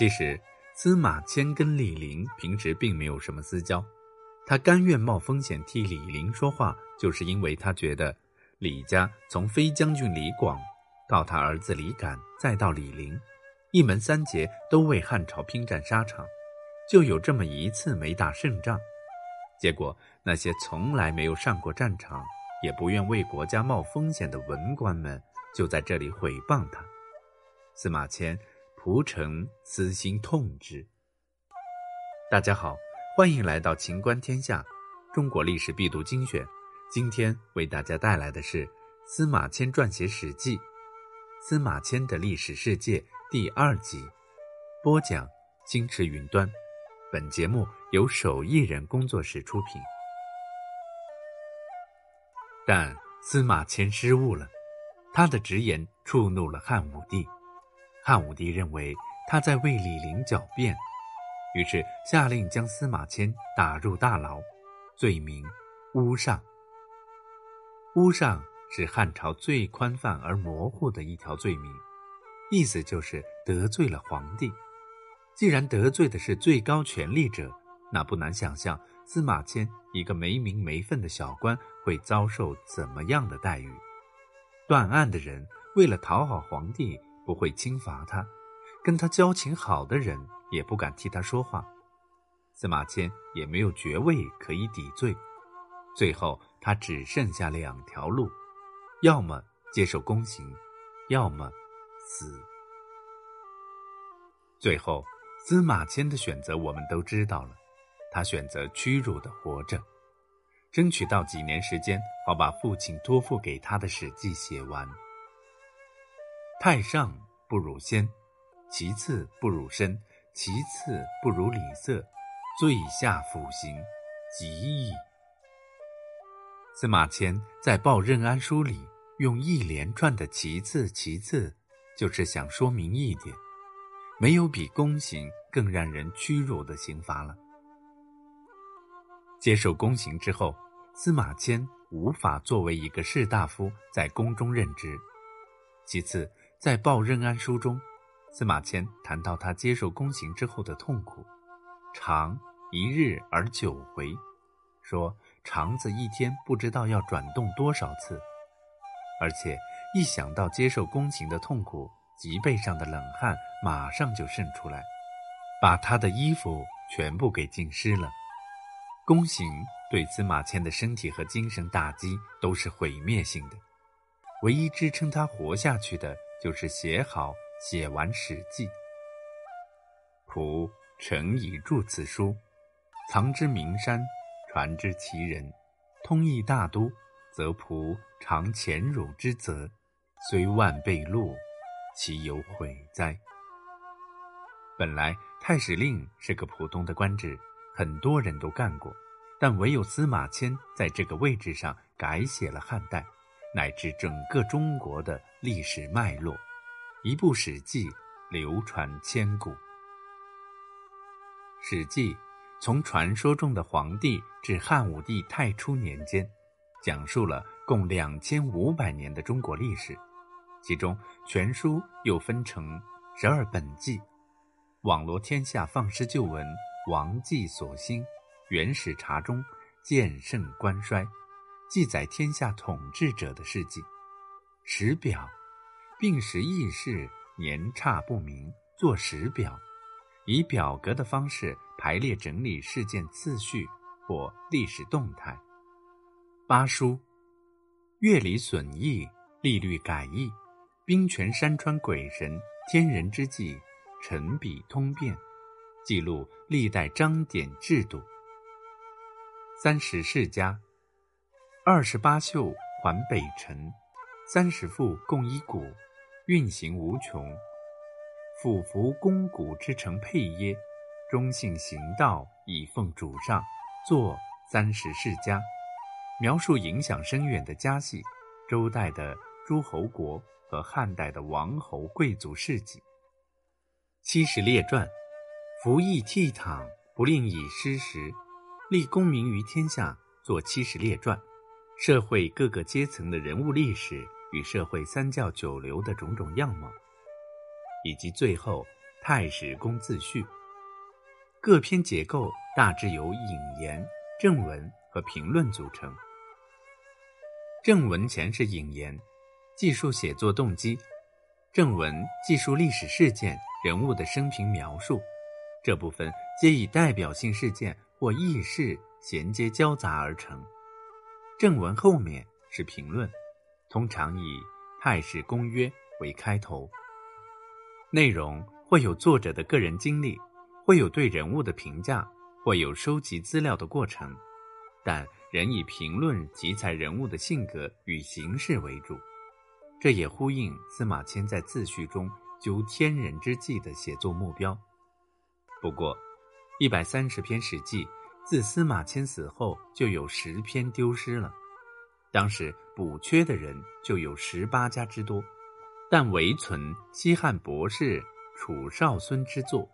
其实司马迁跟李陵平时并没有什么私交，他甘愿冒风险替李陵说话，就是因为他觉得李家从飞将军李广到他儿子李敢，再到李陵，一门三杰都为汉朝拼战沙场，就有这么一次没打胜仗。结果那些从来没有上过战场，也不愿为国家冒风险的文官们，就在这里毁谤他。司马迁。蒲城私心痛之。大家好，欢迎来到秦观天下，中国历史必读精选。今天为大家带来的是司马迁撰写《史记》，司马迁的历史世界第二集。播讲：金池云端。本节目由手艺人工作室出品。但司马迁失误了，他的直言触怒了汉武帝。汉武帝认为他在为李陵狡辩，于是下令将司马迁打入大牢，罪名诬上。诬上是汉朝最宽泛而模糊的一条罪名，意思就是得罪了皇帝。既然得罪的是最高权力者，那不难想象司马迁一个没名没分的小官会遭受怎么样的待遇。断案的人为了讨好皇帝。不会轻罚他，跟他交情好的人也不敢替他说话。司马迁也没有爵位可以抵罪，最后他只剩下两条路：要么接受宫刑，要么死。最后，司马迁的选择我们都知道了，他选择屈辱的活着，争取到几年时间，好把父亲托付给他的《史记》写完。太上不如先，其次不如身，其次不如礼色，最下腐刑，极矣。司马迁在《报任安书》里用一连串的“其次”“其次”，就是想说明一点：没有比宫刑更让人屈辱的刑罚了。接受宫刑之后，司马迁无法作为一个士大夫在宫中任职。其次，在《报任安书》中，司马迁谈到他接受宫刑之后的痛苦，长一日而九回，说肠子一天不知道要转动多少次，而且一想到接受宫刑的痛苦，脊背上的冷汗马上就渗出来，把他的衣服全部给浸湿了。宫刑对司马迁的身体和精神打击都是毁灭性的，唯一支撑他活下去的。就是写好写完《史记》，仆诚以著此书，藏之名山，传之其人，通义大都，则仆尝潜辱之责，虽万倍禄，其有悔哉？本来太史令是个普通的官职，很多人都干过，但唯有司马迁在这个位置上改写了汉代。乃至整个中国的历史脉络，一部《史记》流传千古。《史记》从传说中的黄帝至汉武帝太初年间，讲述了共两千五百年的中国历史。其中全书又分成十二本纪，网罗天下放矢旧闻、王纪所兴、元始茶中、剑圣官衰。记载天下统治者的事迹，史表，并时轶事，年差不明，作史表，以表格的方式排列整理事件次序或历史动态。八书，乐理损益，利率改易，兵权山川鬼神天人之际，陈笔通变，记录历代章典制度。三十世家。二十八宿还北辰，三十副共一毂，运行无穷。俯伏肱骨之成配耶？忠信行道以奉主上，作三十世家，描述影响深远的家系，周代的诸侯国和汉代的王侯贵族事迹。七十列传，服役倜傥，不令以失时，立功名于天下，作七十列传。社会各个阶层的人物历史与社会三教九流的种种样貌，以及最后太史公自序》。各篇结构大致由引言、正文和评论组成。正文前是引言，记述写作动机；正文记述历史事件、人物的生平描述。这部分皆以代表性事件或轶事衔接交杂而成。正文后面是评论，通常以《太史公约》为开头。内容或有作者的个人经历，或有对人物的评价，或有收集资料的过程，但仍以评论题材人物的性格与形式为主。这也呼应司马迁在自序中究天人之际的写作目标。不过，一百三十篇史记，自司马迁死后就有十篇丢失了。当时补缺的人就有十八家之多，但唯存西汉博士楚少孙之作。